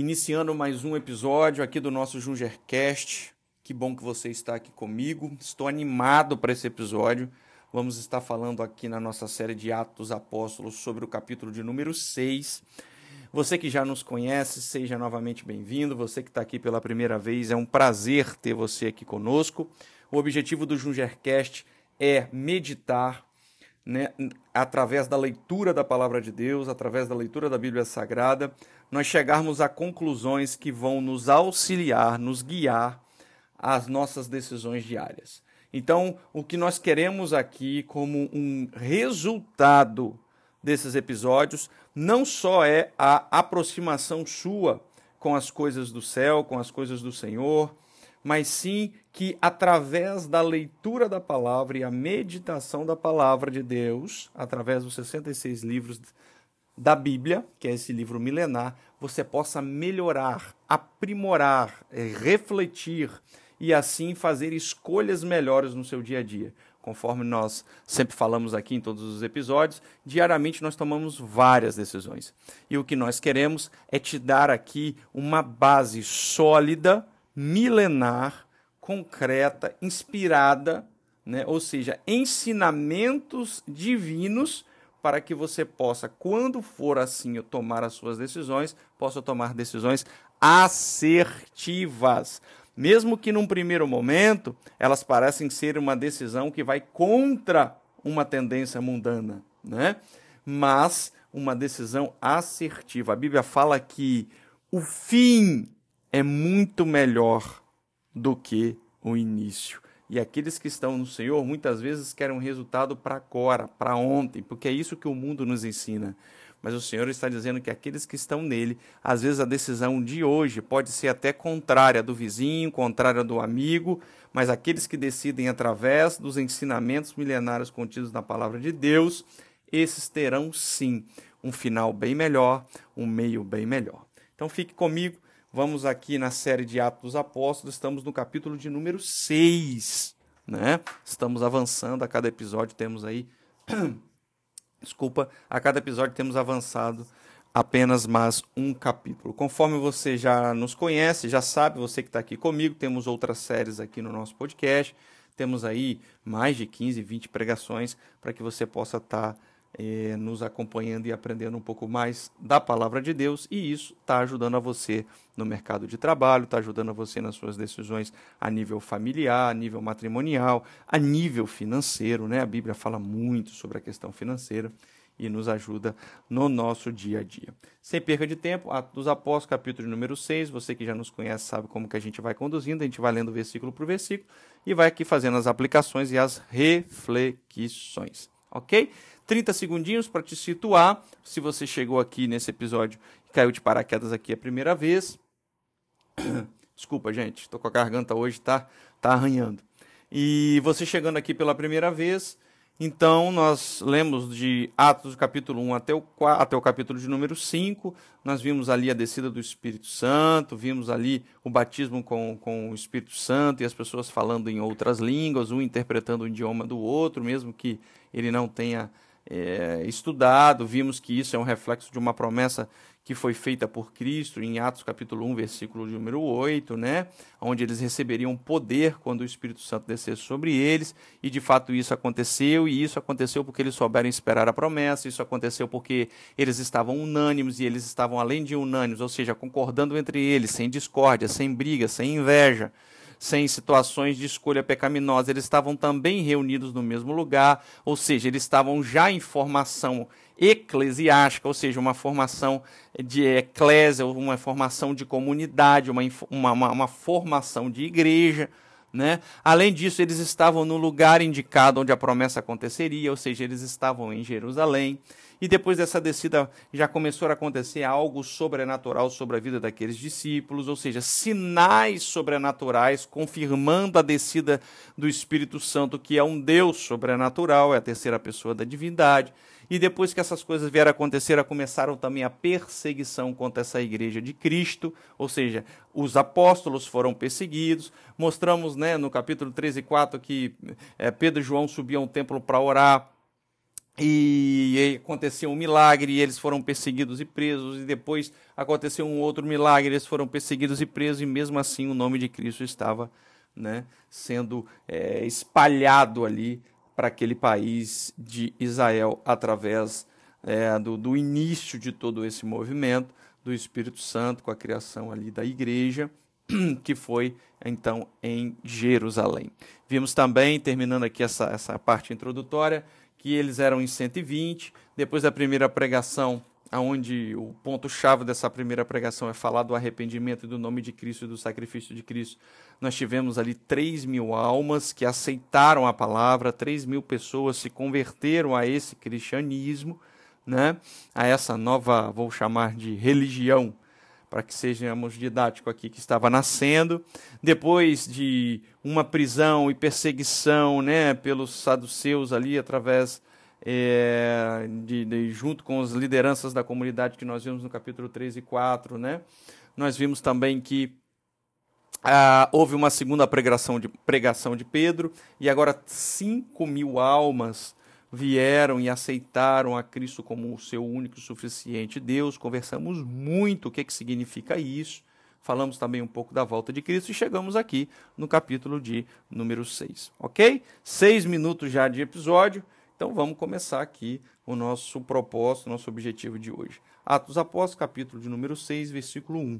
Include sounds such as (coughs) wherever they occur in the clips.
Iniciando mais um episódio aqui do nosso Jungercast. Que bom que você está aqui comigo. Estou animado para esse episódio. Vamos estar falando aqui na nossa série de Atos Apóstolos sobre o capítulo de número 6. Você que já nos conhece, seja novamente bem-vindo. Você que está aqui pela primeira vez, é um prazer ter você aqui conosco. O objetivo do Jungercast é meditar né, através da leitura da palavra de Deus, através da leitura da Bíblia Sagrada, nós chegarmos a conclusões que vão nos auxiliar, nos guiar às nossas decisões diárias. Então, o que nós queremos aqui, como um resultado desses episódios, não só é a aproximação sua com as coisas do céu, com as coisas do Senhor, mas sim que através da leitura da palavra e a meditação da palavra de Deus, através dos 66 livros da Bíblia, que é esse livro milenar, você possa melhorar, aprimorar, eh, refletir e assim fazer escolhas melhores no seu dia a dia. Conforme nós sempre falamos aqui em todos os episódios, diariamente nós tomamos várias decisões. E o que nós queremos é te dar aqui uma base sólida milenar, concreta, inspirada, né? ou seja, ensinamentos divinos para que você possa, quando for assim tomar as suas decisões, possa tomar decisões assertivas. Mesmo que num primeiro momento elas parecem ser uma decisão que vai contra uma tendência mundana, né? Mas uma decisão assertiva. A Bíblia fala que o fim é muito melhor do que o início. E aqueles que estão no Senhor muitas vezes querem um resultado para agora, para ontem, porque é isso que o mundo nos ensina. Mas o Senhor está dizendo que aqueles que estão nele, às vezes a decisão de hoje pode ser até contrária do vizinho, contrária do amigo, mas aqueles que decidem através dos ensinamentos milenários contidos na palavra de Deus, esses terão sim um final bem melhor, um meio bem melhor. Então fique comigo Vamos aqui na série de Atos dos Apóstolos, estamos no capítulo de número 6, né? Estamos avançando, a cada episódio temos aí (clears throat) Desculpa, a cada episódio temos avançado apenas mais um capítulo. Conforme você já nos conhece, já sabe, você que está aqui comigo, temos outras séries aqui no nosso podcast. Temos aí mais de 15, 20 pregações para que você possa estar tá eh, nos acompanhando e aprendendo um pouco mais da palavra de Deus, e isso está ajudando a você no mercado de trabalho, está ajudando a você nas suas decisões a nível familiar, a nível matrimonial, a nível financeiro, né? A Bíblia fala muito sobre a questão financeira e nos ajuda no nosso dia a dia. Sem perca de tempo, Atos dos Apóstolos, capítulo número 6, você que já nos conhece sabe como que a gente vai conduzindo, a gente vai lendo versículo por versículo e vai aqui fazendo as aplicações e as reflexões, ok? 30 segundinhos para te situar. Se você chegou aqui nesse episódio e caiu de paraquedas aqui a primeira vez. (coughs) Desculpa, gente, estou com a garganta hoje, tá, tá arranhando. E você chegando aqui pela primeira vez, então nós lemos de Atos capítulo 1 até o, até o capítulo de número 5, nós vimos ali a descida do Espírito Santo, vimos ali o batismo com, com o Espírito Santo e as pessoas falando em outras línguas, um interpretando o idioma do outro, mesmo que ele não tenha é, estudado, vimos que isso é um reflexo de uma promessa que foi feita por Cristo em Atos capítulo 1, versículo número 8, né? Onde eles receberiam poder quando o Espírito Santo descesse sobre eles, e de fato isso aconteceu, e isso aconteceu porque eles souberam esperar a promessa, isso aconteceu porque eles estavam unânimes e eles estavam além de unânimes, ou seja, concordando entre eles, sem discórdia, sem briga, sem inveja sem situações de escolha pecaminosa. Eles estavam também reunidos no mesmo lugar, ou seja, eles estavam já em formação eclesiástica, ou seja, uma formação de eclésia, uma formação de comunidade, uma, uma, uma formação de igreja. Né? Além disso, eles estavam no lugar indicado onde a promessa aconteceria, ou seja, eles estavam em Jerusalém. E depois dessa descida já começou a acontecer algo sobrenatural sobre a vida daqueles discípulos, ou seja, sinais sobrenaturais confirmando a descida do Espírito Santo, que é um Deus sobrenatural, é a terceira pessoa da divindade. E depois que essas coisas vieram a acontecer, começaram também a perseguição contra essa igreja de Cristo, ou seja, os apóstolos foram perseguidos. Mostramos né, no capítulo 13 e 4 que é, Pedro e João subiam ao templo para orar. E e aconteceu um milagre e eles foram perseguidos e presos, e depois aconteceu um outro milagre, eles foram perseguidos e presos, e mesmo assim o nome de Cristo estava né, sendo é, espalhado ali para aquele país de Israel através é, do, do início de todo esse movimento do Espírito Santo com a criação ali da igreja (clears throat) que foi então em Jerusalém. Vimos também, terminando aqui essa, essa parte introdutória, que eles eram em 120. Depois da primeira pregação, aonde o ponto-chave dessa primeira pregação é falar do arrependimento do nome de Cristo e do sacrifício de Cristo, nós tivemos ali 3 mil almas que aceitaram a palavra, 3 mil pessoas se converteram a esse cristianismo, né? a essa nova, vou chamar de religião para que sejamos didático aqui, que estava nascendo, depois de uma prisão e perseguição né, pelos saduceus ali, através é, de, de, junto com as lideranças da comunidade que nós vimos no capítulo 3 e 4, né? Nós vimos também que ah, houve uma segunda pregação de, pregação de Pedro, e agora 5 mil almas vieram e aceitaram a Cristo como o seu único e suficiente Deus. Conversamos muito o que, que significa isso. Falamos também um pouco da volta de Cristo e chegamos aqui no capítulo de número 6. Ok? Seis minutos já de episódio. Então vamos começar aqui o nosso propósito, nosso objetivo de hoje. Atos Apóstolos, capítulo de número 6, versículo 1.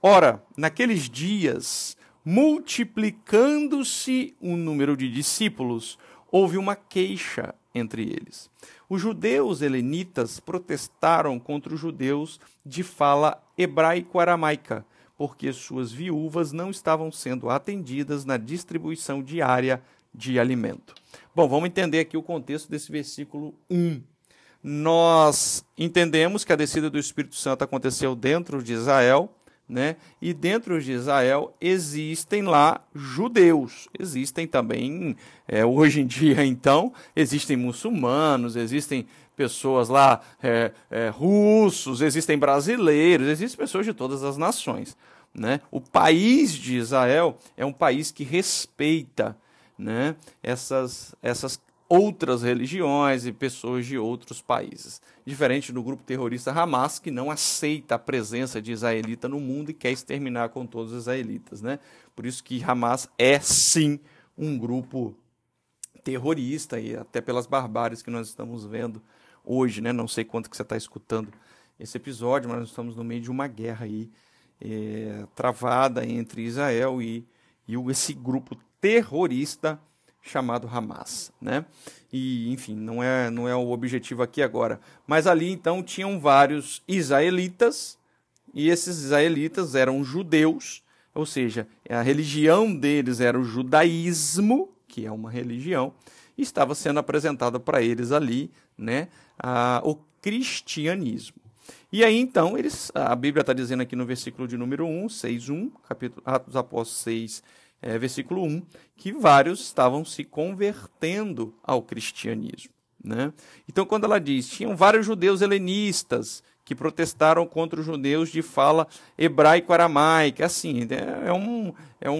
Ora, naqueles dias, multiplicando-se o número de discípulos, houve uma queixa entre eles. Os judeus helenitas protestaram contra os judeus de fala hebraico-aramaica, porque suas viúvas não estavam sendo atendidas na distribuição diária de alimento. Bom, vamos entender aqui o contexto desse versículo 1. Nós entendemos que a descida do Espírito Santo aconteceu dentro de Israel, né? E dentro de Israel existem lá judeus, existem também, é, hoje em dia então, existem muçulmanos, existem pessoas lá é, é, russos, existem brasileiros, existem pessoas de todas as nações. Né? O país de Israel é um país que respeita né, essas, essas outras religiões e pessoas de outros países. Diferente do grupo terrorista Hamas, que não aceita a presença de israelita no mundo e quer exterminar com todos os israelitas. Né? Por isso que Hamas é sim um grupo terrorista, e até pelas barbáries que nós estamos vendo hoje. Né? Não sei quanto que você está escutando esse episódio, mas nós estamos no meio de uma guerra aí, é, travada entre Israel e, e esse grupo terrorista chamado Hamas, né? E enfim, não é não é o objetivo aqui agora. Mas ali então tinham vários israelitas e esses israelitas eram judeus, ou seja, a religião deles era o judaísmo, que é uma religião, e estava sendo apresentado para eles ali, né, a, o cristianismo. E aí então eles, a Bíblia está dizendo aqui no versículo de número 1, 6, 1, capítulo Atos Apóstolos 6, é, versículo 1, que vários estavam se convertendo ao cristianismo. Né? Então, quando ela diz, tinham vários judeus helenistas que protestaram contra os judeus de fala hebraico-aramaica, assim, né? é um, é um,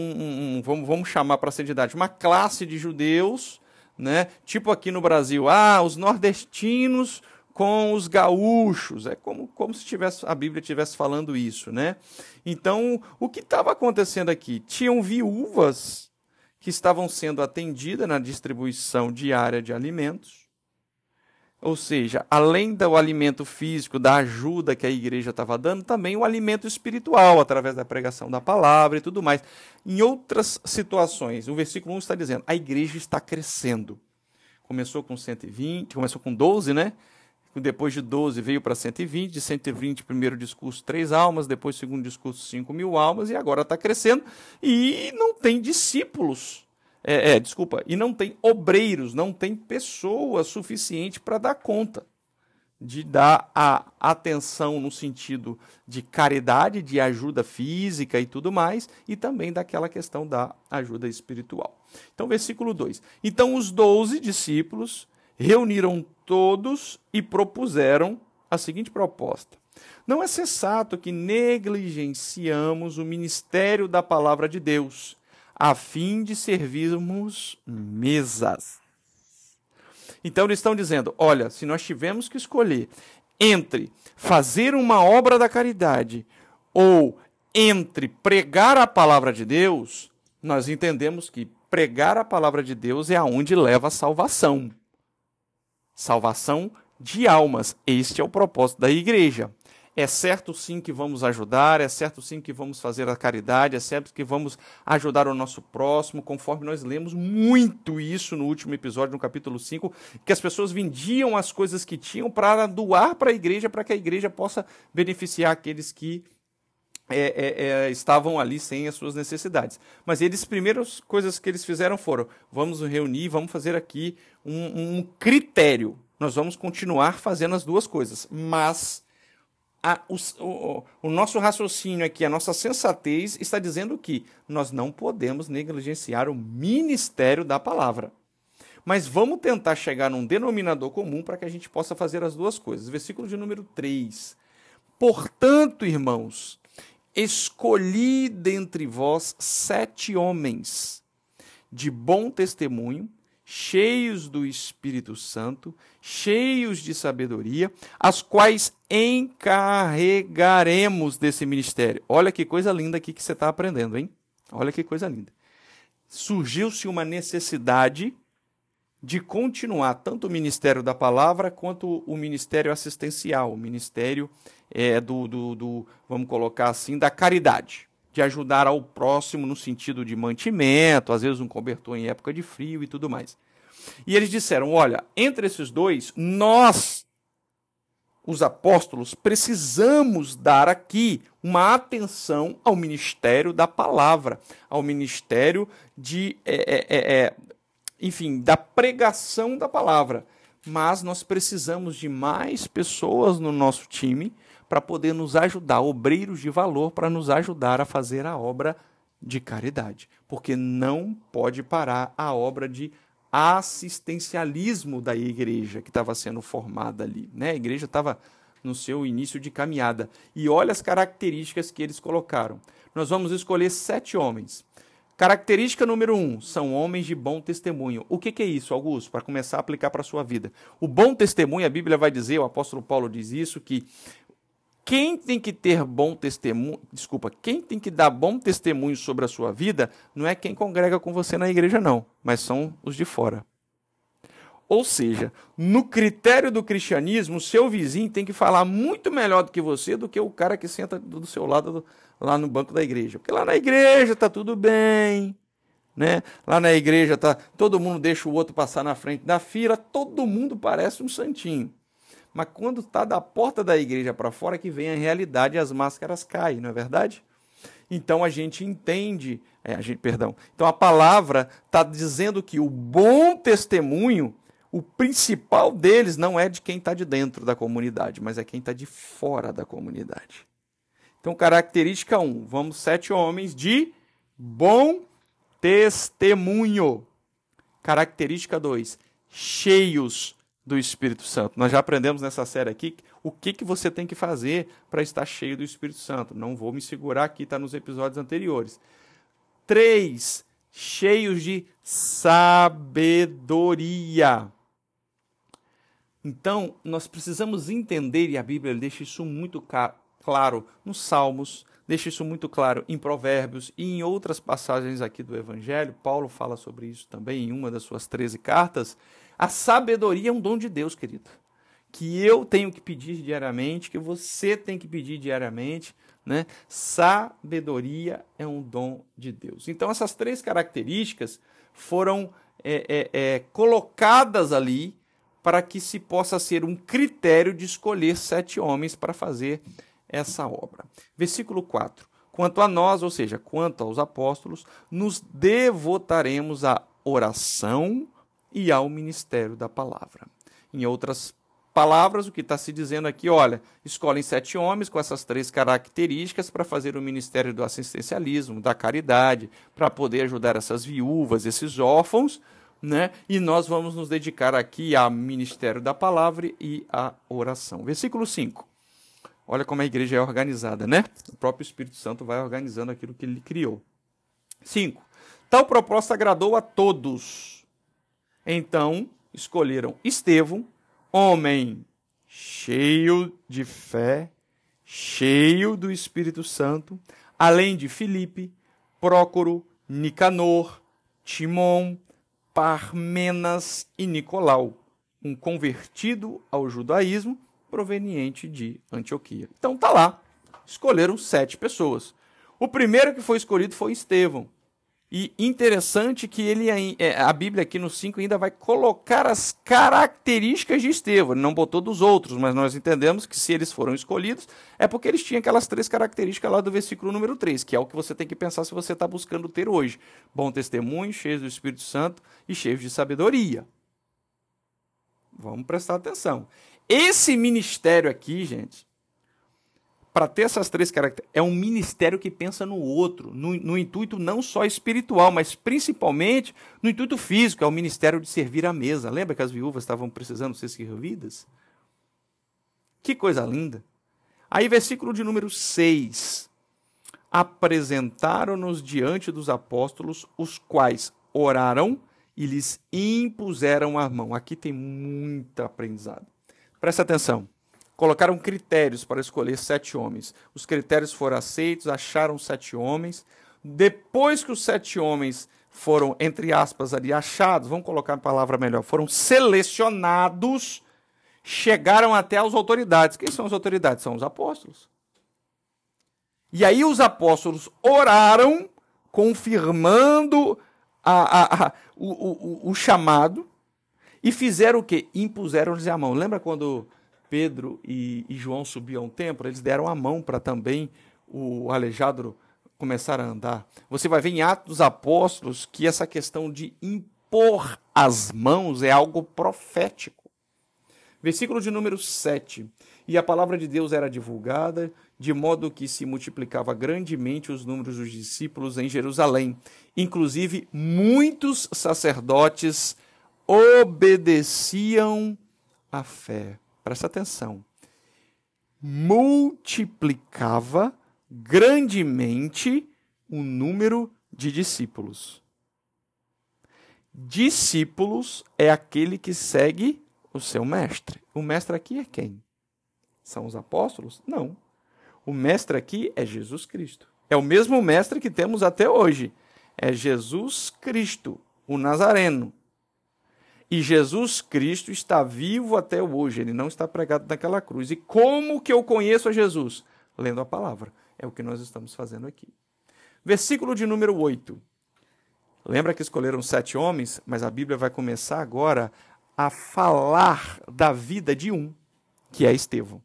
um vamos, vamos chamar para ser didático, uma classe de judeus, né? tipo aqui no Brasil, ah, os nordestinos com os gaúchos. É como, como se tivesse, a Bíblia estivesse falando isso, né? Então, o que estava acontecendo aqui? Tinham viúvas que estavam sendo atendidas na distribuição diária de alimentos. Ou seja, além do alimento físico, da ajuda que a igreja estava dando, também o alimento espiritual, através da pregação da palavra e tudo mais. Em outras situações, o versículo 1 está dizendo: a igreja está crescendo. Começou com 120, começou com 12, né? Depois de 12 veio para 120, de 120, primeiro discurso, três almas, depois, segundo discurso, 5 mil almas, e agora está crescendo, e não tem discípulos. É, é, desculpa, e não tem obreiros, não tem pessoas suficiente para dar conta de dar a atenção no sentido de caridade, de ajuda física e tudo mais, e também daquela questão da ajuda espiritual. Então, versículo 2. Então, os doze discípulos reuniram todos e propuseram a seguinte proposta: Não é sensato que negligenciamos o ministério da palavra de Deus, a fim de servirmos mesas. Então eles estão dizendo: olha, se nós tivermos que escolher entre fazer uma obra da caridade ou entre pregar a palavra de Deus, nós entendemos que pregar a palavra de Deus é aonde leva a salvação. Salvação de almas. Este é o propósito da igreja. É certo sim que vamos ajudar, é certo sim que vamos fazer a caridade, é certo que vamos ajudar o nosso próximo, conforme nós lemos muito isso no último episódio, no capítulo 5, que as pessoas vendiam as coisas que tinham para doar para a igreja, para que a igreja possa beneficiar aqueles que é, é, é, estavam ali sem as suas necessidades. Mas eles, primeiras coisas que eles fizeram foram: vamos reunir, vamos fazer aqui um, um critério. Nós vamos continuar fazendo as duas coisas, mas a, o, o, o, nosso raciocínio aqui, a nossa sensatez está dizendo que nós não podemos negligenciar o ministério da palavra. Mas vamos tentar chegar num denominador comum para que a gente possa fazer as duas coisas. Versículo de número 3. Portanto, irmãos, escolhi dentre vós sete homens de bom testemunho, cheios do Espírito Santo, cheios de sabedoria, as quais encarregaremos desse ministério. Olha que coisa linda aqui que você está aprendendo, hein? Olha que coisa linda. Surgiu-se uma necessidade de continuar tanto o ministério da palavra quanto o ministério assistencial, o ministério é, do, do, do, vamos colocar assim, da caridade de ajudar ao próximo no sentido de mantimento, às vezes um cobertor em época de frio e tudo mais. E eles disseram: olha, entre esses dois, nós, os apóstolos, precisamos dar aqui uma atenção ao ministério da palavra, ao ministério de, é, é, é, é enfim, da pregação da palavra. Mas nós precisamos de mais pessoas no nosso time para poder nos ajudar, obreiros de valor para nos ajudar a fazer a obra de caridade, porque não pode parar a obra de assistencialismo da igreja que estava sendo formada ali, né? A igreja estava no seu início de caminhada. E olha as características que eles colocaram. Nós vamos escolher sete homens. Característica número um: são homens de bom testemunho. O que, que é isso, Augusto? Para começar a aplicar para a sua vida. O bom testemunho, a Bíblia vai dizer, o apóstolo Paulo diz isso, que quem tem que ter bom testemunho, desculpa, quem tem que dar bom testemunho sobre a sua vida não é quem congrega com você na igreja, não, mas são os de fora. Ou seja, no critério do cristianismo, seu vizinho tem que falar muito melhor do que você do que o cara que senta do seu lado do, lá no banco da igreja. Porque lá na igreja tá tudo bem, né? Lá na igreja tá, todo mundo deixa o outro passar na frente da fila, todo mundo parece um santinho. Mas quando está da porta da igreja para fora que vem a realidade as máscaras caem, não é verdade? Então a gente entende, é, a gente, perdão. Então a palavra está dizendo que o bom testemunho, o principal deles não é de quem está de dentro da comunidade, mas é quem está de fora da comunidade. Então característica 1, um, vamos sete homens de bom testemunho. Característica 2, cheios do Espírito Santo. Nós já aprendemos nessa série aqui o que, que você tem que fazer para estar cheio do Espírito Santo. Não vou me segurar aqui, está nos episódios anteriores. Três, cheios de sabedoria. Então, nós precisamos entender, e a Bíblia deixa isso muito claro nos Salmos, deixa isso muito claro em Provérbios e em outras passagens aqui do Evangelho. Paulo fala sobre isso também em uma das suas 13 cartas a sabedoria é um dom de Deus, querido. Que eu tenho que pedir diariamente, que você tem que pedir diariamente. Né? Sabedoria é um dom de Deus. Então, essas três características foram é, é, é, colocadas ali para que se possa ser um critério de escolher sete homens para fazer essa obra. Versículo 4. Quanto a nós, ou seja, quanto aos apóstolos, nos devotaremos à oração, e ao ministério da palavra. Em outras palavras, o que está se dizendo aqui, olha, escolhem sete homens com essas três características para fazer o ministério do assistencialismo, da caridade, para poder ajudar essas viúvas, esses órfãos, né? E nós vamos nos dedicar aqui ao ministério da palavra e à oração. Versículo 5. Olha como a igreja é organizada, né? O próprio Espírito Santo vai organizando aquilo que ele criou. 5. Tal proposta agradou a todos então escolheram Estevão, homem cheio de fé, cheio do Espírito Santo, além de Filipe, Prócoro, Nicanor, Timon, Parmenas e Nicolau, um convertido ao judaísmo proveniente de Antioquia. Então tá lá, escolheram sete pessoas. O primeiro que foi escolhido foi Estevão. E interessante que ele é, a Bíblia aqui no 5 ainda vai colocar as características de Estevão. Ele não botou dos outros, mas nós entendemos que se eles foram escolhidos, é porque eles tinham aquelas três características lá do versículo número 3, que é o que você tem que pensar se você está buscando ter hoje. Bom testemunho, cheio do Espírito Santo e cheio de sabedoria. Vamos prestar atenção. Esse ministério aqui, gente, para ter essas três características, é um ministério que pensa no outro, no, no, intuito não só espiritual, mas principalmente no intuito físico, é o ministério de servir à mesa. Lembra que as viúvas estavam precisando ser servidas? Que coisa linda. Aí, versículo de número 6. Apresentaram-nos diante dos apóstolos, os quais oraram e lhes impuseram a mão. Aqui tem muito aprendizado. Presta atenção colocaram critérios para escolher sete homens. Os critérios foram aceitos, acharam sete homens. Depois que os sete homens foram, entre aspas, ali achados, vamos colocar a palavra melhor, foram selecionados, chegaram até as autoridades. Quem são as autoridades? São os apóstolos. E aí os apóstolos oraram, confirmando a, a, a, o, o, o chamado, e fizeram o quê? Impuseram-lhes a mão. Lembra quando Pedro e, e João subiam ao templo, eles deram a mão para também o aleijado começar a andar. Você vai ver em Atos dos Apóstolos que essa questão de impor as mãos é algo profético. Versículo de número 7. E a palavra de Deus era divulgada, de modo que se multiplicava grandemente os números dos discípulos em Jerusalém. Inclusive, muitos sacerdotes obedeciam à fé presta atenção, multiplicava grandemente o número de discípulos. Discípulos é aquele que segue o seu mestre. O mestre aqui é quem? São os apóstolos? Não. O mestre aqui é Jesus Cristo. É o mesmo mestre que temos até hoje. É Jesus Cristo, o Nazareno. E Jesus Cristo está vivo até hoje, ele não está pregado naquela cruz. E como que eu conheço a Jesus? Lendo a palavra. É o que nós estamos fazendo aqui. Versículo de número 8. Lembra que escolheram sete homens, mas a Bíblia vai começar agora a falar da vida de um, que é Estevão.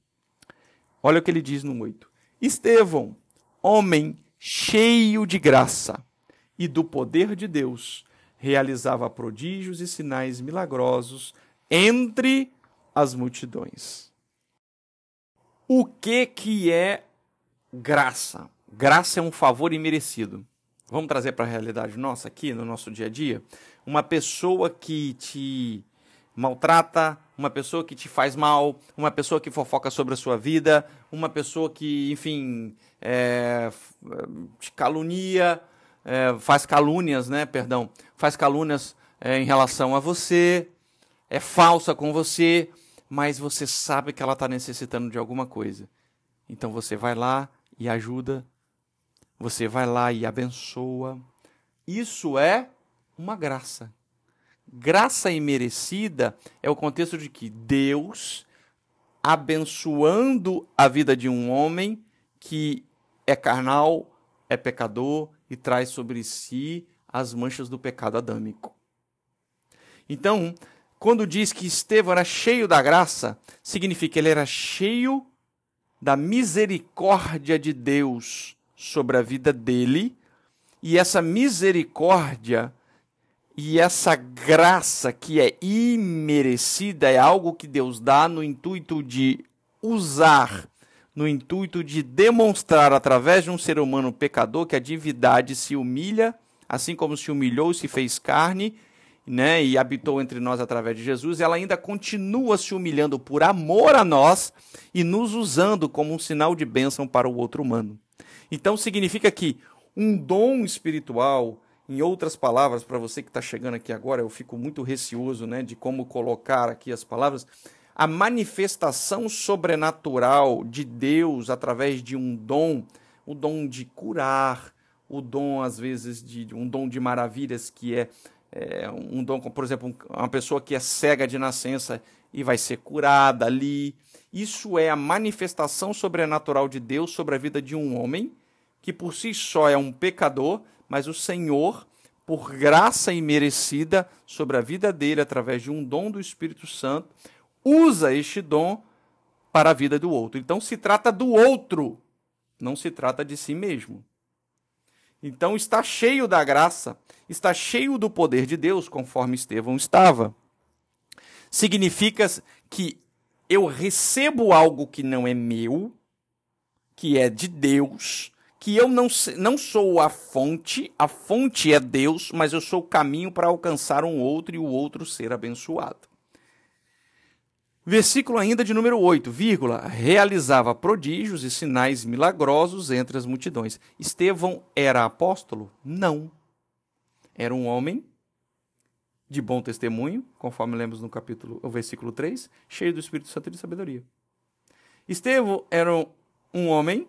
Olha o que ele diz no 8. Estevão, homem cheio de graça e do poder de Deus, realizava prodígios e sinais milagrosos entre as multidões. O que que é graça? Graça é um favor imerecido. Vamos trazer para a realidade nossa aqui, no nosso dia a dia? Uma pessoa que te maltrata, uma pessoa que te faz mal, uma pessoa que fofoca sobre a sua vida, uma pessoa que, enfim, é, te calunia, é, faz calúnias, né? Perdão, faz calúnias é, em relação a você, é falsa com você, mas você sabe que ela está necessitando de alguma coisa. Então você vai lá e ajuda, você vai lá e abençoa. Isso é uma graça. Graça imerecida é o contexto de que Deus, abençoando a vida de um homem que é carnal, é pecador, e traz sobre si as manchas do pecado adâmico. Então, quando diz que Estevão era cheio da graça, significa que ele era cheio da misericórdia de Deus sobre a vida dele, e essa misericórdia e essa graça que é imerecida é algo que Deus dá no intuito de usar no intuito de demonstrar através de um ser humano pecador que a divindade se humilha, assim como se humilhou e se fez carne, né, e habitou entre nós através de Jesus, ela ainda continua se humilhando por amor a nós e nos usando como um sinal de bênção para o outro humano. Então significa que um dom espiritual Em outras palavras, para você que está chegando aqui agora, eu fico muito receoso né, de como colocar aqui as palavras. A manifestação sobrenatural de Deus através de um dom, o dom de curar, o dom, às vezes, de um dom de maravilhas, que é, é um dom, por exemplo, uma pessoa que é cega de nascença e vai ser curada ali. Isso é a manifestação sobrenatural de Deus sobre a vida de um homem que por si só é um pecador, mas o Senhor, por graça imerecida sobre a vida dele através de um dom do Espírito Santo, usa este dom para a vida do outro. Então se trata do outro, não se trata de si mesmo. Então está cheio da graça, está cheio do poder de Deus, conforme Estevão estava. Significa que eu recebo algo que não é meu, que é de Deus, que eu não, não sou a fonte, a fonte é Deus, mas eu sou o caminho para alcançar um outro e o outro ser abençoado. Versículo ainda de número 8, vírgula, realizava prodígios e sinais milagrosos entre as multidões. Estevão era apóstolo? Não. Era um homem de bom testemunho, conforme lemos no capítulo, o versículo 3, cheio do Espírito Santo e de sabedoria. Estevão era um homem,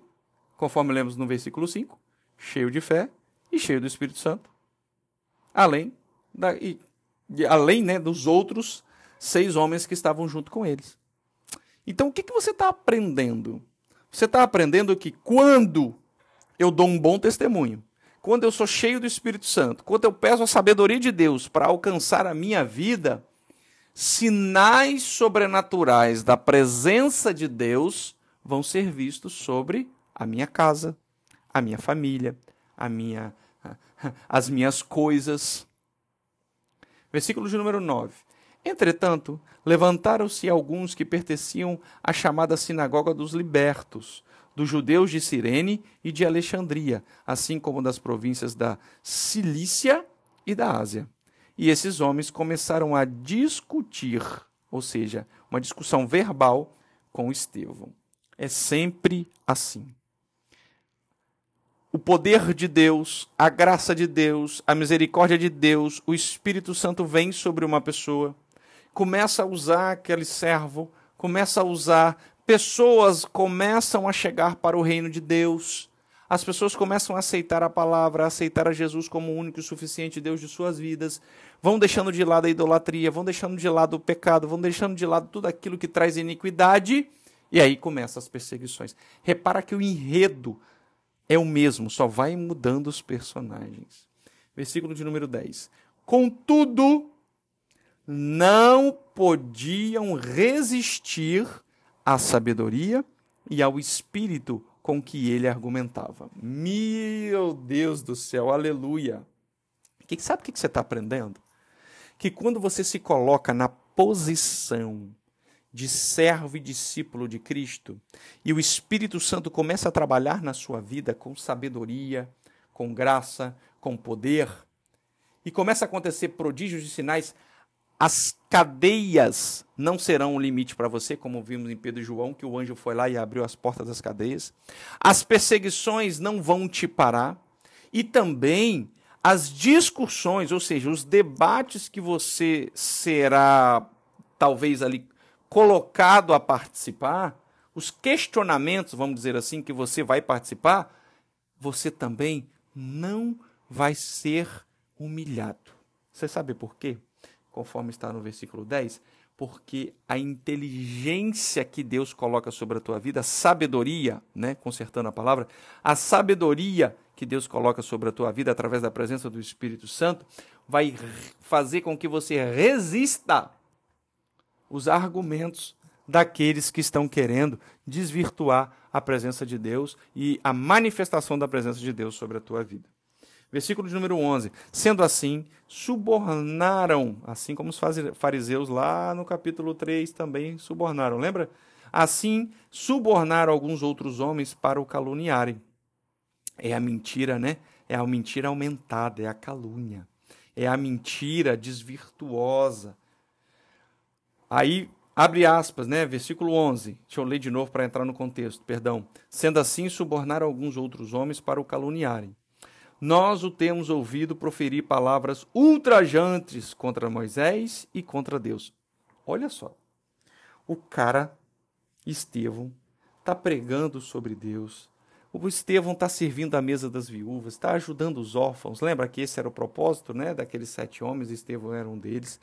conforme lemos no versículo 5, cheio de fé e cheio do Espírito Santo. Além da, e, além né, dos outros seis homens que estavam junto com eles. Então, o que, que você está aprendendo? Você está aprendendo que quando eu dou um bom testemunho, quando eu sou cheio do Espírito Santo, quando eu peço a sabedoria de Deus para alcançar a minha vida, sinais sobrenaturais da presença de Deus vão ser vistos sobre a minha casa, a minha família, a minha, (laughs) as minhas coisas. Versículo de número 9. Entretanto, levantaram-se alguns que pertenciam à chamada Sinagoga dos Libertos, dos judeus de Cirene e de Alexandria, assim como das províncias da Cilícia e da Ásia. E esses homens começaram a discutir, ou seja, uma discussão verbal com Estevão. É sempre assim. O poder de Deus, a graça de Deus, a misericórdia de Deus, o Espírito Santo vem sobre uma pessoa começa a usar aquele servo, começa a usar, pessoas começam a chegar para o reino de Deus. As pessoas começam a aceitar a palavra, a aceitar a Jesus como o único e suficiente Deus de suas vidas, vão deixando de lado a idolatria, vão deixando de lado o pecado, vão deixando de lado tudo aquilo que traz iniquidade, e aí começam as perseguições. Repara que o enredo é o mesmo, só vai mudando os personagens. Versículo de número 10. Contudo, não podiam resistir à sabedoria e ao espírito com que ele argumentava. Meu Deus do céu, aleluia! Que, sabe o que você está aprendendo? Que quando você se coloca na posição de servo e discípulo de Cristo e o Espírito Santo começa a trabalhar na sua vida com sabedoria, com graça, com poder, e começa a acontecer prodígios e sinais, as cadeias não serão um limite para você, como vimos em Pedro e João, que o anjo foi lá e abriu as portas das cadeias. As perseguições não vão te parar. E também as discussões, ou seja, os debates que você será talvez ali colocado a participar, os questionamentos, vamos dizer assim, que você vai participar, você também não vai ser humilhado. Você sabe por quê? Conforme está no versículo 10, porque a inteligência que Deus coloca sobre a tua vida, a sabedoria, né, consertando a palavra, a sabedoria que Deus coloca sobre a tua vida através da presença do Espírito Santo, vai fazer com que você resista os argumentos daqueles que estão querendo desvirtuar a presença de Deus e a manifestação da presença de Deus sobre a tua vida. Versículo de número 11. Sendo assim, subornaram, assim como os fariseus lá no capítulo 3 também subornaram. Lembra? Assim, subornaram alguns outros homens para o caluniarem. É a mentira, né? É a mentira aumentada, é a calúnia. É a mentira desvirtuosa. Aí, abre aspas, né? Versículo 11. Deixa eu ler de novo para entrar no contexto, perdão. Sendo assim, subornaram alguns outros homens para o caluniarem nós o temos ouvido proferir palavras ultrajantes contra Moisés e contra Deus. Olha só. O cara, Estevão, está pregando sobre Deus. O Estevão está servindo à mesa das viúvas, está ajudando os órfãos. Lembra que esse era o propósito né, daqueles sete homens? Estevão era um deles.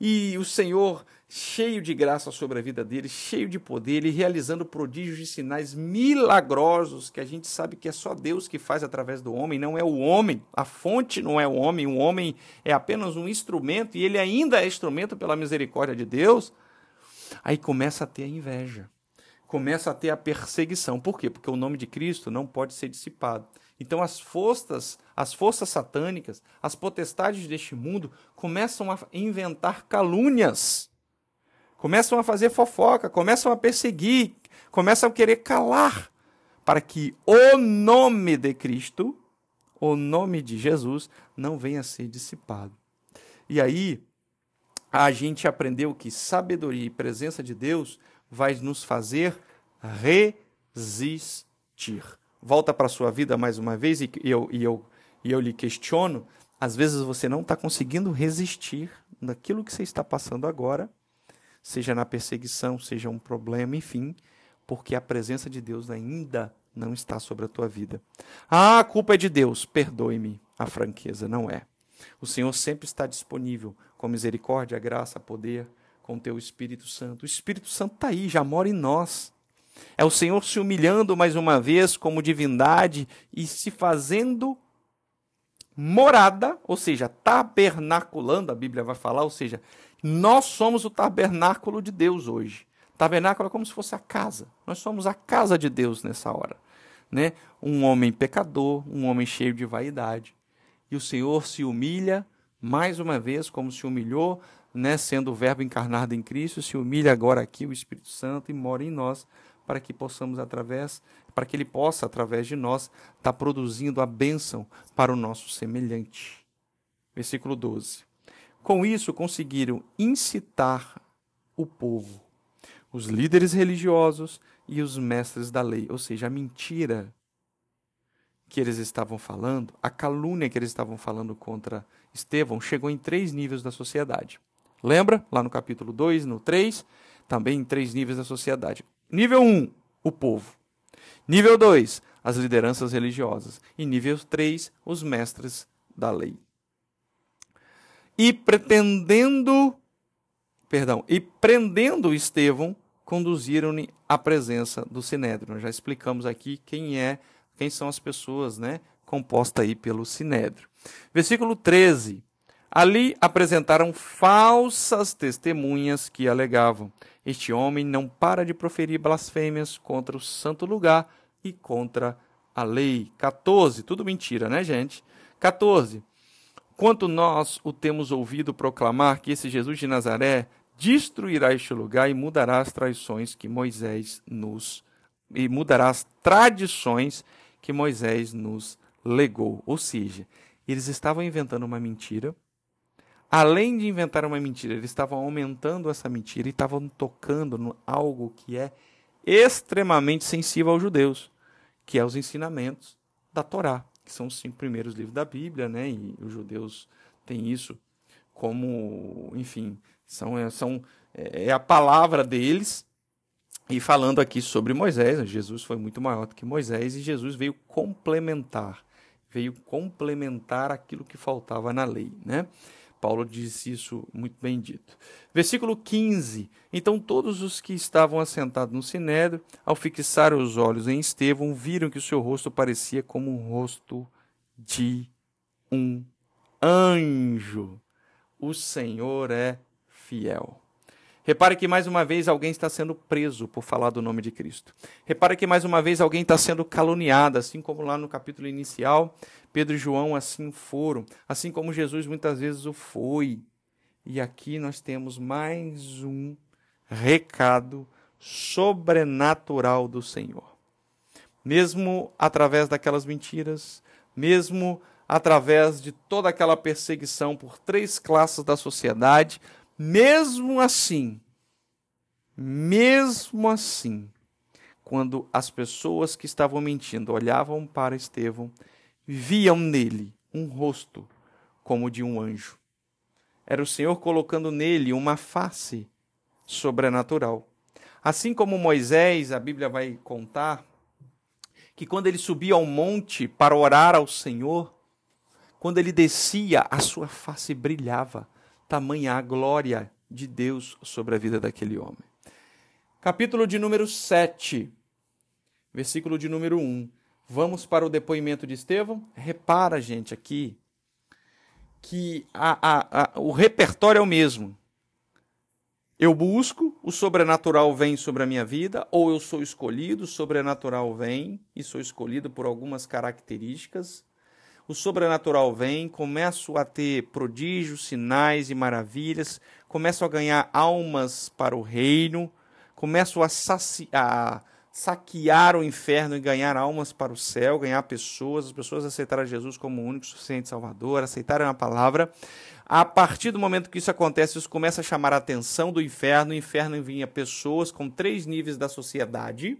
E o Senhor, cheio de graça sobre a vida dele, cheio de poder, ele realizando prodígios e sinais milagrosos, que a gente sabe que é só Deus que faz através do homem, não é o homem. A fonte não é o homem, o homem é apenas um instrumento e ele ainda é instrumento pela misericórdia de Deus. Aí começa a ter a inveja, começa a ter a perseguição. Por quê? Porque o nome de Cristo não pode ser dissipado. Então as forças, as forças satânicas, as potestades deste mundo começam a inventar calúnias. Começam a fazer fofoca, começam a perseguir, começam a querer calar para que o nome de Cristo, o nome de Jesus, não venha a ser dissipado. E aí, a gente aprendeu que sabedoria e presença de Deus vai nos fazer resistir volta para a sua vida mais uma vez e eu, e eu, e eu lhe questiono, às vezes você não está conseguindo resistir naquilo que você está passando agora, seja na perseguição, seja um problema, enfim, porque a presença de Deus ainda não está sobre a tua vida. Ah, a culpa é de Deus, perdoe-me a franqueza, não é. O Senhor sempre está disponível com misericórdia, graça, poder, com teu Espírito Santo. O Espírito Santo está aí, já mora em nós. É o Senhor se humilhando mais uma vez como divindade e se fazendo morada, ou seja, tabernaculando, a Bíblia vai falar, ou seja, nós somos o tabernáculo de Deus hoje. Tabernáculo é como se fosse a casa. Nós somos a casa de Deus nessa hora. Né? Um homem pecador, um homem cheio de vaidade. E o Senhor se humilha mais uma vez, como se humilhou, né, sendo o Verbo encarnado em Cristo, se humilha agora aqui o Espírito Santo e mora em nós para que possamos através, para que ele possa através de nós estar tá produzindo a bênção para o nosso semelhante. Versículo 12. Com isso conseguiram incitar o povo, os líderes religiosos e os mestres da lei, ou seja, a mentira que eles estavam falando, a calúnia que eles estavam falando contra Estevão, chegou em três níveis da sociedade. Lembra? Lá no capítulo 2, no 3, também em três níveis da sociedade. Nível 1, um, o povo. Nível 2, as lideranças religiosas. E nível 3, os mestres da lei. E pretendendo, perdão, e prendendo Estevão, conduziram-no à presença do Sinédrio. Nós já explicamos aqui quem é, quem são as pessoas, né, composta aí pelo Sinédrio. Versículo 13. Ali apresentaram falsas testemunhas que alegavam: Este homem não para de proferir blasfêmias contra o santo lugar e contra a lei. 14, tudo mentira, né, gente? 14. Quanto nós o temos ouvido proclamar que esse Jesus de Nazaré destruirá este lugar e mudará as traições que Moisés nos e mudará as tradições que Moisés nos legou. Ou seja, eles estavam inventando uma mentira além de inventar uma mentira, eles estavam aumentando essa mentira e estavam tocando no algo que é extremamente sensível aos judeus, que é os ensinamentos da Torá, que são os cinco primeiros livros da Bíblia, né? E os judeus têm isso como, enfim, são, é, são é, é a palavra deles. E falando aqui sobre Moisés, Jesus foi muito maior do que Moisés e Jesus veio complementar, veio complementar aquilo que faltava na lei, né? Paulo disse isso muito bem dito. Versículo 15. Então todos os que estavam assentados no sinédrio, ao fixar os olhos em Estevão, viram que o seu rosto parecia como um rosto de um anjo. O Senhor é fiel. Repare que mais uma vez alguém está sendo preso por falar do nome de Cristo. Repare que mais uma vez alguém está sendo caluniado, assim como lá no capítulo inicial, Pedro e João assim foram, assim como Jesus muitas vezes o foi. E aqui nós temos mais um recado sobrenatural do Senhor. Mesmo através daquelas mentiras, mesmo através de toda aquela perseguição por três classes da sociedade, mesmo assim, mesmo assim, quando as pessoas que estavam mentindo olhavam para Estevão viam nele um rosto como de um anjo. Era o Senhor colocando nele uma face sobrenatural. Assim como Moisés, a Bíblia vai contar que quando ele subia ao monte para orar ao Senhor, quando ele descia, a sua face brilhava, tamanha a glória de Deus sobre a vida daquele homem. Capítulo de número 7, versículo de número 1. Vamos para o depoimento de Estevão. Repara, gente, aqui que a, a, a, o repertório é o mesmo. Eu busco, o sobrenatural vem sobre a minha vida, ou eu sou escolhido, o sobrenatural vem e sou escolhido por algumas características. O sobrenatural vem, começo a ter prodígios, sinais e maravilhas, começo a ganhar almas para o reino, começo a, a saquear o inferno e ganhar almas para o céu, ganhar pessoas, as pessoas aceitarem Jesus como o único suficiente Salvador, aceitarem a palavra. A partir do momento que isso acontece, isso começa a chamar a atenção do inferno. O inferno envia pessoas com três níveis da sociedade,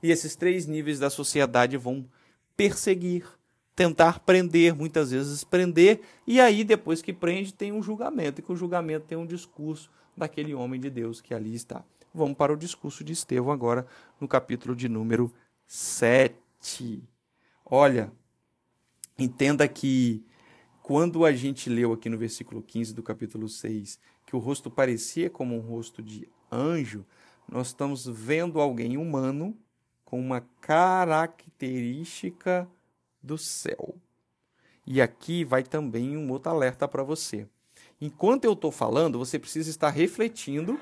e esses três níveis da sociedade vão perseguir, tentar prender, muitas vezes prender, e aí depois que prende tem um julgamento, e com o julgamento tem um discurso daquele homem de Deus que ali está. Vamos para o discurso de Estevão agora, no capítulo de número 7. Olha, entenda que quando a gente leu aqui no versículo 15 do capítulo 6 que o rosto parecia como um rosto de anjo, nós estamos vendo alguém humano com uma característica do céu. E aqui vai também um outro alerta para você. Enquanto eu estou falando, você precisa estar refletindo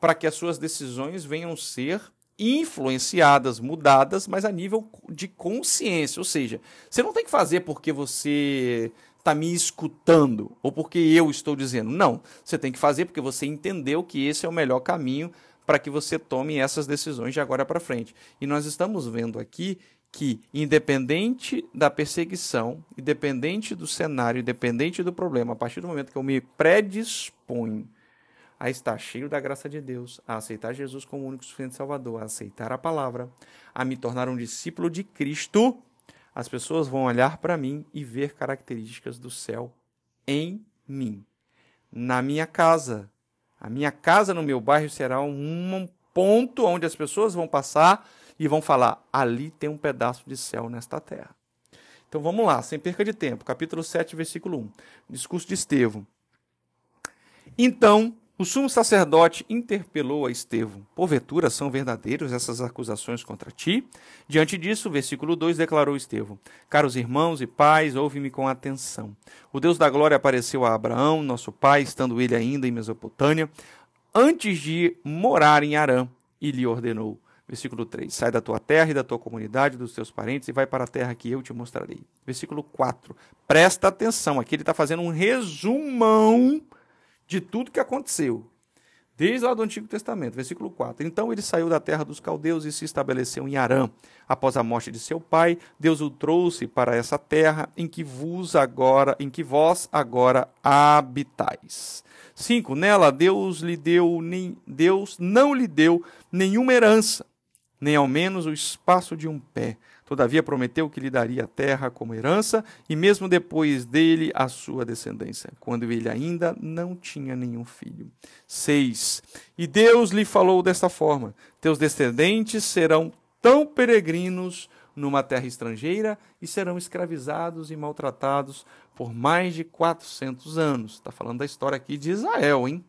para que as suas decisões venham ser influenciadas, mudadas, mas a nível de consciência. Ou seja, você não tem que fazer porque você está me escutando ou porque eu estou dizendo. Não, você tem que fazer porque você entendeu que esse é o melhor caminho para que você tome essas decisões de agora para frente. E nós estamos vendo aqui que, independente da perseguição, independente do cenário, independente do problema, a partir do momento que eu me predisponho a estar cheio da graça de Deus, a aceitar Jesus como único suficiente Salvador, a aceitar a palavra, a me tornar um discípulo de Cristo, as pessoas vão olhar para mim e ver características do céu em mim. Na minha casa. A minha casa no meu bairro será um ponto onde as pessoas vão passar e vão falar: ali tem um pedaço de céu nesta terra. Então vamos lá, sem perca de tempo. Capítulo 7, versículo 1. Discurso de Estevão. Então o sumo sacerdote interpelou a Estevão: Porventura são verdadeiros essas acusações contra ti? Diante disso, versículo 2 declarou Estevão: Caros irmãos e pais, ouve-me com atenção. O Deus da glória apareceu a Abraão, nosso pai, estando ele ainda em Mesopotâmia, antes de morar em Arã, e lhe ordenou: Versículo 3: Sai da tua terra e da tua comunidade, dos teus parentes, e vai para a terra que eu te mostrarei. Versículo 4: Presta atenção, aqui ele está fazendo um resumão de tudo que aconteceu. Desde lá do Antigo Testamento, versículo 4. Então ele saiu da terra dos caldeus e se estabeleceu em Arã. Após a morte de seu pai, Deus o trouxe para essa terra em que vos agora, em que vós agora habitais. 5. Nela Deus lhe deu nem Deus não lhe deu nenhuma herança, nem ao menos o espaço de um pé Todavia prometeu que lhe daria a terra como herança, e mesmo depois dele a sua descendência, quando ele ainda não tinha nenhum filho. 6. E Deus lhe falou desta forma: Teus descendentes serão tão peregrinos numa terra estrangeira e serão escravizados e maltratados por mais de 400 anos. Está falando da história aqui de Israel, hein?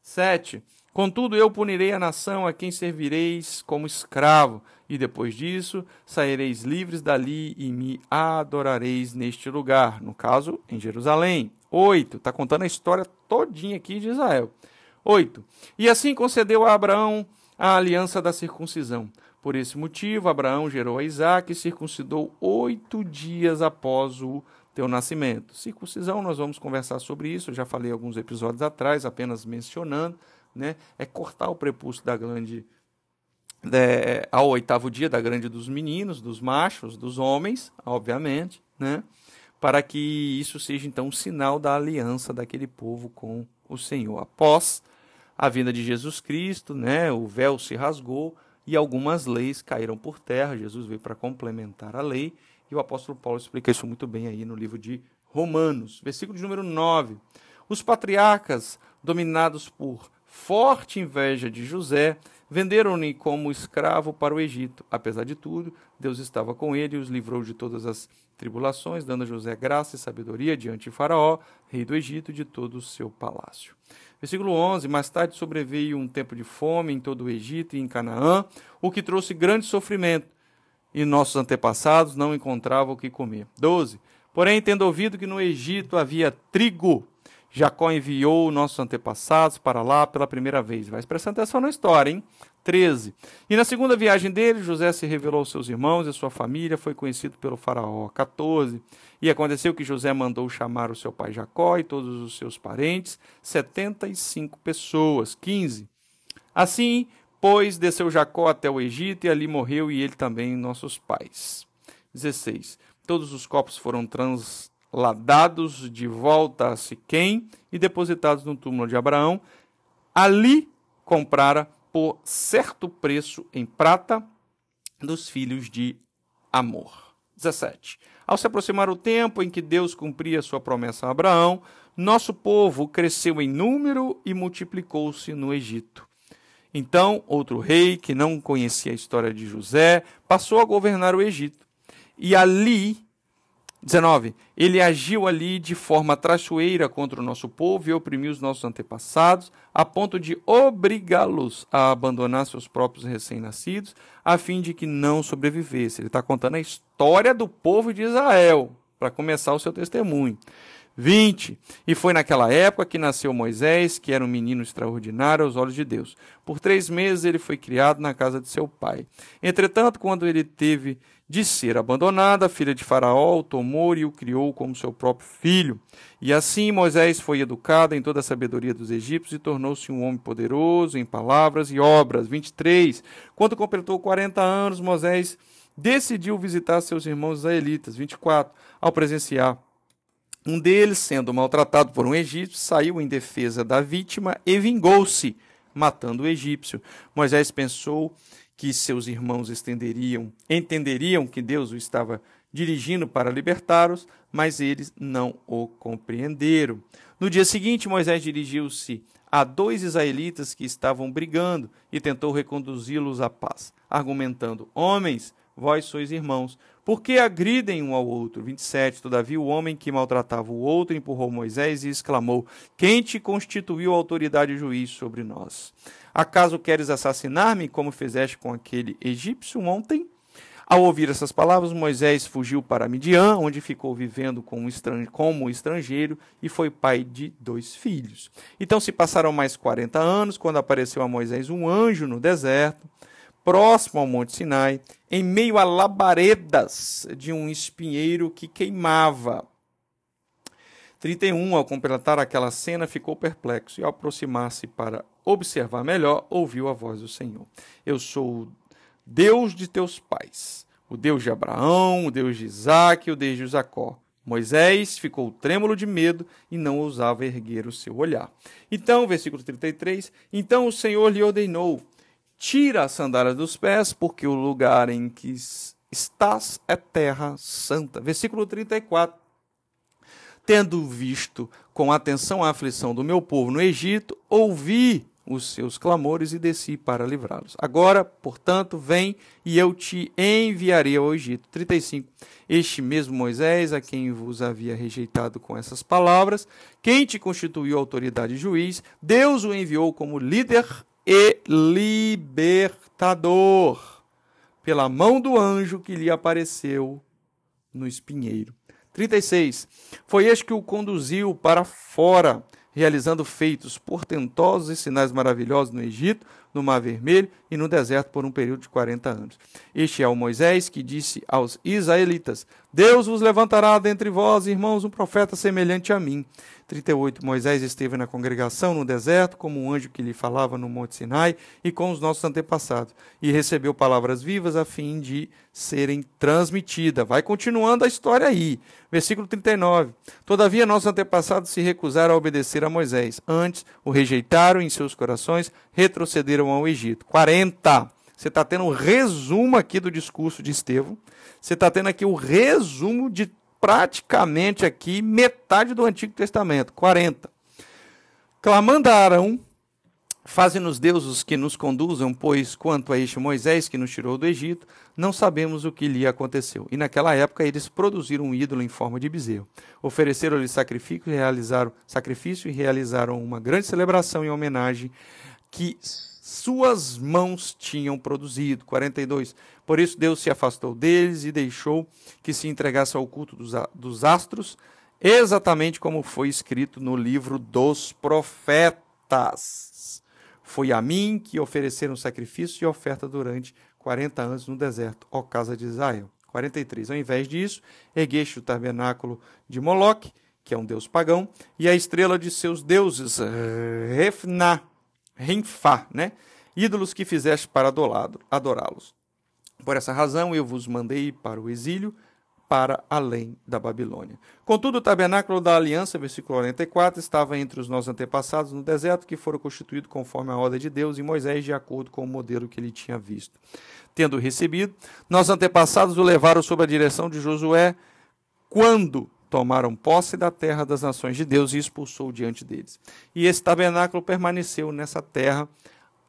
7. Contudo, eu punirei a nação a quem servireis como escravo, e depois disso saireis livres dali e me adorareis neste lugar. No caso, em Jerusalém. 8. Está contando a história todinha aqui de Israel. 8. E assim concedeu a Abraão a aliança da circuncisão. Por esse motivo, Abraão gerou a Isaac e circuncidou oito dias após o teu nascimento. Circuncisão, nós vamos conversar sobre isso, eu já falei alguns episódios atrás, apenas mencionando né, é cortar o prepúcio da glande é, ao oitavo dia da grande dos meninos, dos machos, dos homens, obviamente, né, para que isso seja então um sinal da aliança daquele povo com o Senhor. Após a vinda de Jesus Cristo, né, o véu se rasgou e algumas leis caíram por terra. Jesus veio para complementar a lei E o apóstolo Paulo explica isso muito bem aí no livro de Romanos, versículo de número 9. Os patriarcas, dominados por forte inveja de José, venderam-no como escravo para o Egito. Apesar de tudo, Deus estava com ele e os livrou de todas as tribulações, dando a José graça e sabedoria diante de Faraó, rei do Egito, e de todo o seu palácio. Versículo 11: Mais tarde sobreveio um tempo de fome em todo o Egito e em Canaã, o que trouxe grande sofrimento, e nossos antepassados não encontravam o que comer. 12: Porém, tendo ouvido que no Egito havia trigo, Jacó enviou nossos antepassados para lá pela primeira vez. Vai prestando atenção na história, hein? 13. E na segunda viagem dele, José se revelou aos seus irmãos e sua família foi conhecido pelo faraó. 14. E aconteceu que José mandou chamar o seu pai Jacó e todos os seus parentes, 75 pessoas. 15. Assim, pois, desceu Jacó até o Egito e ali morreu e ele também nossos pais. 16. Todos os corpos foram trans ladados de volta a Siquém e depositados no túmulo de Abraão. Ali comprara por certo preço em prata dos filhos de Amor. 17. Ao se aproximar o tempo em que Deus cumpria sua promessa a Abraão, nosso povo cresceu em número e multiplicou-se no Egito. Então, outro rei, que não conhecia a história de José, passou a governar o Egito. E ali 19. Ele agiu ali de forma traiçoeira contra o nosso povo e oprimiu os nossos antepassados, a ponto de obrigá-los a abandonar seus próprios recém-nascidos, a fim de que não sobrevivesse. Ele está contando a história do povo de Israel, para começar o seu testemunho. 20. E foi naquela época que nasceu Moisés, que era um menino extraordinário aos olhos de Deus. Por três meses ele foi criado na casa de seu pai. Entretanto, quando ele teve de ser abandonado, a filha de Faraó o tomou e o criou como seu próprio filho. E assim Moisés foi educado em toda a sabedoria dos egípcios e tornou-se um homem poderoso em palavras e obras. 23. Quando completou 40 anos, Moisés decidiu visitar seus irmãos israelitas. 24. Ao presenciar um deles, sendo maltratado por um egípcio, saiu em defesa da vítima e vingou-se, matando o egípcio. Moisés pensou que seus irmãos estenderiam, entenderiam que Deus o estava dirigindo para libertá-los, mas eles não o compreenderam. No dia seguinte, Moisés dirigiu-se a dois israelitas que estavam brigando e tentou reconduzi-los à paz, argumentando: Homens, vós sois irmãos. Por que agridem um ao outro? 27. Todavia, o homem que maltratava o outro empurrou Moisés e exclamou: Quem te constituiu autoridade e juiz sobre nós? Acaso queres assassinar-me, como fizeste com aquele egípcio ontem? Ao ouvir essas palavras, Moisés fugiu para Midian, onde ficou vivendo como estrangeiro e foi pai de dois filhos. Então se passaram mais quarenta anos, quando apareceu a Moisés um anjo no deserto próximo ao Monte Sinai, em meio a labaredas de um espinheiro que queimava. 31, ao completar aquela cena, ficou perplexo e, ao aproximar-se para observar melhor, ouviu a voz do Senhor: Eu sou o Deus de teus pais, o Deus de Abraão, o Deus de Isaac o Deus de Jacó. Moisés ficou trêmulo de medo e não ousava erguer o seu olhar. Então, versículo 33: Então o Senhor lhe ordenou: Tira as sandálias dos pés, porque o lugar em que estás é terra santa. Versículo 34. Tendo visto com atenção a aflição do meu povo no Egito, ouvi os seus clamores e desci para livrá-los. Agora, portanto, vem e eu te enviarei ao Egito. 35. Este mesmo Moisés, a quem vos havia rejeitado com essas palavras, quem te constituiu autoridade e juiz, Deus o enviou como líder e libertador, pela mão do anjo que lhe apareceu no espinheiro. 36. Foi este que o conduziu para fora, realizando feitos portentosos e sinais maravilhosos no Egito, no Mar Vermelho e no deserto por um período de 40 anos. Este é o Moisés que disse aos israelitas: Deus vos levantará dentre vós, irmãos, um profeta semelhante a mim. 38. Moisés esteve na congregação no deserto, como um anjo que lhe falava no Monte Sinai e com os nossos antepassados, e recebeu palavras vivas a fim de serem transmitidas. Vai continuando a história aí. Versículo 39. Todavia, nossos antepassados se recusaram a obedecer a Moisés. Antes, o rejeitaram em seus corações, retrocederam ao Egito. 40. Você está tendo um resumo aqui do discurso de Estevão. Você está tendo aqui o resumo de praticamente aqui metade do Antigo Testamento, 40. Clamando a Arão, Faze-nos deuses que nos conduzam, pois quanto a este Moisés que nos tirou do Egito, não sabemos o que lhe aconteceu. E naquela época eles produziram um ídolo em forma de bezerro. Ofereceram-lhe sacrifício realizaram sacrifício e realizaram uma grande celebração em homenagem que suas mãos tinham produzido. 42. Por isso Deus se afastou deles e deixou que se entregasse ao culto dos, dos astros, exatamente como foi escrito no livro dos profetas. Foi a mim que ofereceram sacrifício e oferta durante 40 anos no deserto, ó casa de Israel. 43. Ao invés disso, ergueste o tabernáculo de Moloque, que é um deus pagão, e a estrela de seus deuses, Refna, Renfá, né? ídolos que fizeste para adorá-los. Por essa razão eu vos mandei para o exílio, para além da Babilônia. Contudo, o tabernáculo da aliança, versículo 44, estava entre os nossos antepassados no deserto, que foram constituídos conforme a ordem de Deus e Moisés, de acordo com o modelo que ele tinha visto. Tendo recebido, nossos antepassados o levaram sob a direção de Josué, quando tomaram posse da terra das nações de Deus e expulsou diante deles. E esse tabernáculo permaneceu nessa terra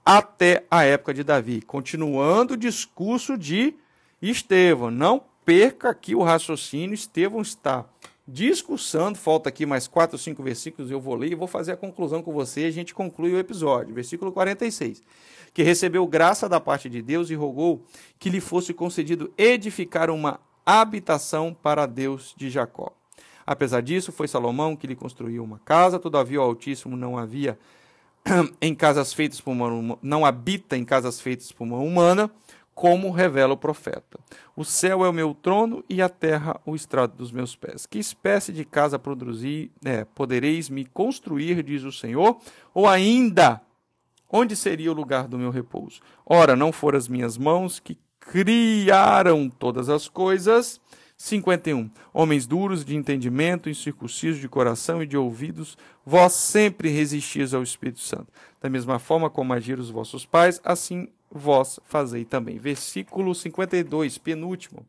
até a época de Davi, continuando o discurso de Estevão, não perca aqui o raciocínio. Estevão está discussando, falta aqui mais quatro ou cinco versículos, eu vou ler e vou fazer a conclusão com você a gente conclui o episódio. Versículo 46. Que recebeu graça da parte de Deus e rogou que lhe fosse concedido edificar uma habitação para Deus de Jacó. Apesar disso, foi Salomão que lhe construiu uma casa, todavia o Altíssimo não havia em casas feitas por uma, não habita em casas feitas por uma humana, como revela o profeta. O céu é o meu trono e a terra o estrado dos meus pés. Que espécie de casa produzir, é, podereis me construir, diz o Senhor? Ou ainda, onde seria o lugar do meu repouso? Ora, não foram as minhas mãos que criaram todas as coisas. 51. Homens duros de entendimento, incircuncisos de coração e de ouvidos, vós sempre resistis ao Espírito Santo. Da mesma forma como agiram os vossos pais, assim vós fazei também. Versículo 52, penúltimo.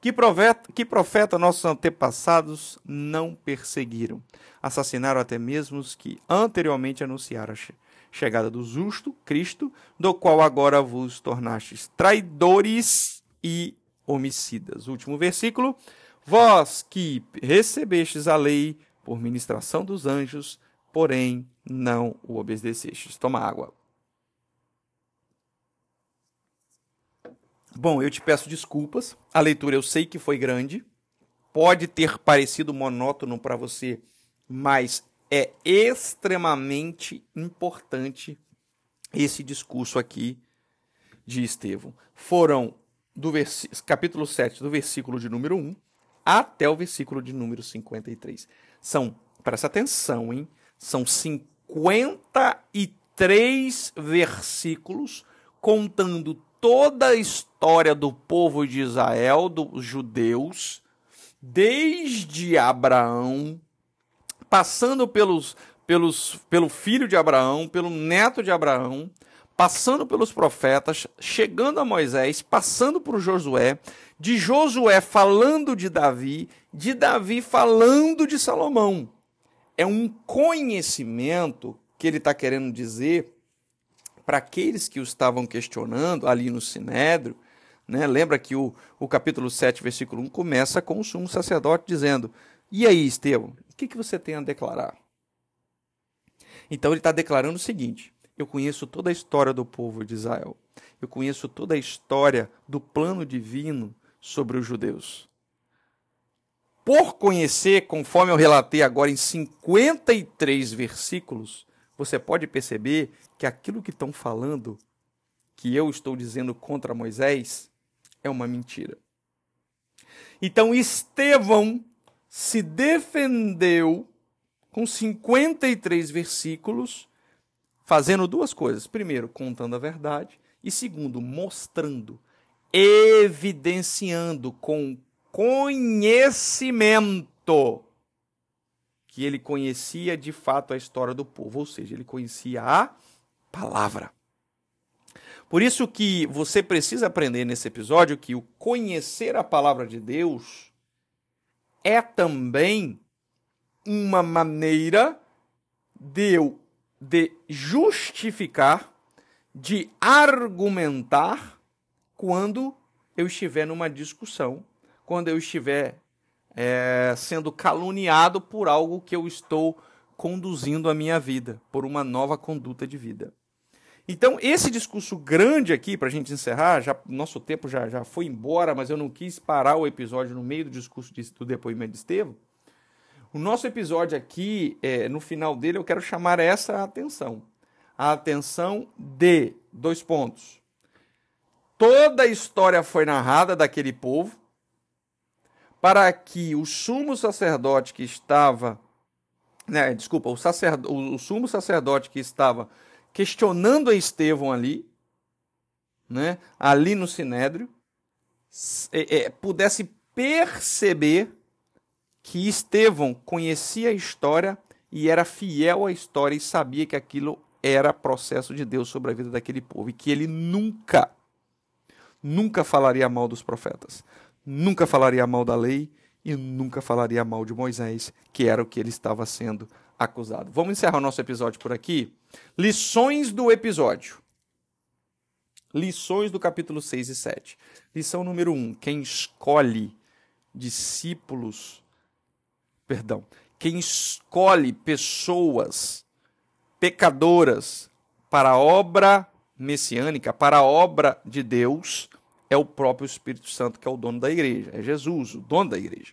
Que profeta, que profeta nossos antepassados não perseguiram? Assassinaram até mesmo os que anteriormente anunciaram a chegada do justo, Cristo, do qual agora vos tornastes traidores e homicidas. Último versículo. Vós que recebestes a lei por ministração dos anjos, porém não o obedecestes. Toma água. Bom, eu te peço desculpas. A leitura eu sei que foi grande. Pode ter parecido monótono para você, mas é extremamente importante esse discurso aqui de Estevão. Foram do capítulo 7, do versículo de número 1 até o versículo de número 53. São, presta atenção, hein? São 53 versículos contando toda a história do povo de Israel, dos judeus, desde Abraão, passando pelos, pelos, pelo filho de Abraão, pelo neto de Abraão, passando pelos profetas, chegando a Moisés, passando por Josué, de Josué falando de Davi, de Davi falando de Salomão. É um conhecimento que ele está querendo dizer para aqueles que o estavam questionando ali no Sinédrio, né, lembra que o, o capítulo 7, versículo 1 começa com o sumo sacerdote dizendo: E aí, Estevão, o que, que você tem a declarar? Então ele está declarando o seguinte: Eu conheço toda a história do povo de Israel, eu conheço toda a história do plano divino sobre os judeus. Por conhecer, conforme eu relatei agora em 53 versículos, você pode perceber que aquilo que estão falando, que eu estou dizendo contra Moisés, é uma mentira. Então Estevão se defendeu com 53 versículos, fazendo duas coisas. Primeiro, contando a verdade, e segundo, mostrando, evidenciando com conhecimento que ele conhecia de fato a história do povo, ou seja, ele conhecia a palavra. Por isso que você precisa aprender nesse episódio que o conhecer a palavra de Deus é também uma maneira de eu de justificar, de argumentar quando eu estiver numa discussão, quando eu estiver é, sendo caluniado por algo que eu estou conduzindo a minha vida, por uma nova conduta de vida. Então, esse discurso grande aqui, para a gente encerrar, já, nosso tempo já, já foi embora, mas eu não quis parar o episódio no meio do discurso de, do depoimento de Estevão. O nosso episódio aqui, é, no final dele, eu quero chamar essa atenção. A atenção de dois pontos. Toda a história foi narrada daquele povo para que o sumo sacerdote que estava, né, desculpa, o, sacerdo, o sumo sacerdote que estava questionando a Estevão ali, né, ali no Sinédrio, é, é, pudesse perceber que Estevão conhecia a história e era fiel à história e sabia que aquilo era processo de Deus sobre a vida daquele povo e que ele nunca, nunca falaria mal dos profetas, nunca falaria mal da lei e nunca falaria mal de Moisés, que era o que ele estava sendo acusado. Vamos encerrar o nosso episódio por aqui. Lições do episódio. Lições do capítulo 6 e 7. Lição número 1. Quem escolhe discípulos, perdão, quem escolhe pessoas pecadoras para a obra messiânica, para a obra de Deus, é o próprio Espírito Santo que é o dono da igreja, é Jesus, o dono da igreja.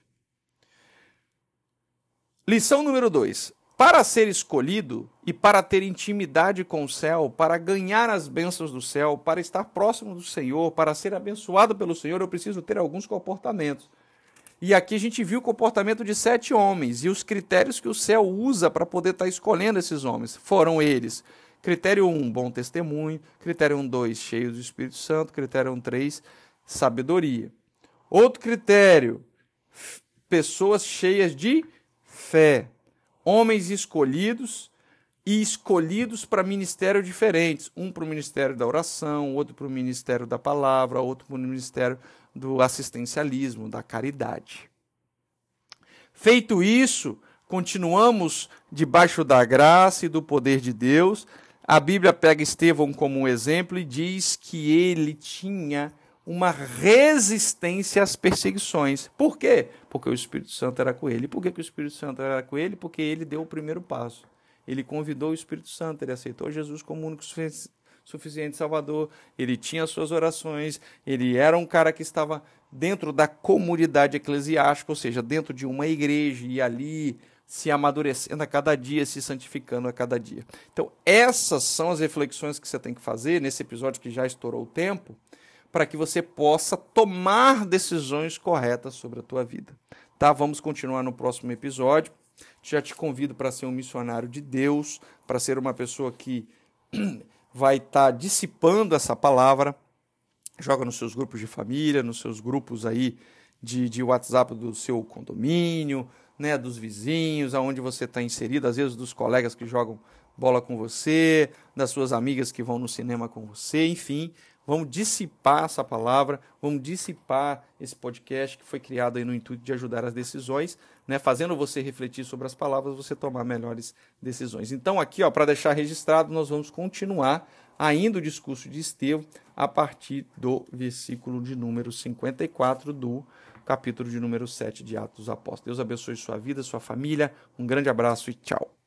Lição número 2. Para ser escolhido e para ter intimidade com o céu, para ganhar as bênçãos do céu, para estar próximo do Senhor, para ser abençoado pelo Senhor, eu preciso ter alguns comportamentos. E aqui a gente viu o comportamento de sete homens e os critérios que o céu usa para poder estar tá escolhendo esses homens. Foram eles: critério 1, um, bom testemunho, critério 1, um, 2, cheio do Espírito Santo, critério 1, um, 3, sabedoria. Outro critério: pessoas cheias de fé homens escolhidos e escolhidos para ministérios diferentes. Um para o ministério da oração, outro para o ministério da palavra, outro para o ministério do assistencialismo, da caridade. Feito isso, continuamos debaixo da graça e do poder de Deus. A Bíblia pega Estevão como um exemplo e diz que ele tinha uma resistência às perseguições. Por quê? Porque o Espírito Santo era com ele. Por que, que o Espírito Santo era com ele? Porque ele deu o primeiro passo. Ele convidou o Espírito Santo, ele aceitou Jesus como único suficiente Salvador, ele tinha suas orações, ele era um cara que estava dentro da comunidade eclesiástica, ou seja, dentro de uma igreja e ali se amadurecendo a cada dia, se santificando a cada dia. Então, essas são as reflexões que você tem que fazer nesse episódio que já estourou o tempo para que você possa tomar decisões corretas sobre a tua vida. Tá? Vamos continuar no próximo episódio. Já te convido para ser um missionário de Deus, para ser uma pessoa que (clears throat) vai estar tá dissipando essa palavra. Joga nos seus grupos de família, nos seus grupos aí de, de WhatsApp do seu condomínio, né, dos vizinhos, aonde você está inserido, às vezes dos colegas que jogam bola com você, das suas amigas que vão no cinema com você, enfim, Vamos dissipar essa palavra, vamos dissipar esse podcast que foi criado aí no intuito de ajudar as decisões, né? fazendo você refletir sobre as palavras, você tomar melhores decisões. Então, aqui, para deixar registrado, nós vamos continuar ainda o discurso de Estevão a partir do versículo de número 54 do capítulo de número 7 de Atos dos Apóstolos. Deus abençoe sua vida, sua família. Um grande abraço e tchau.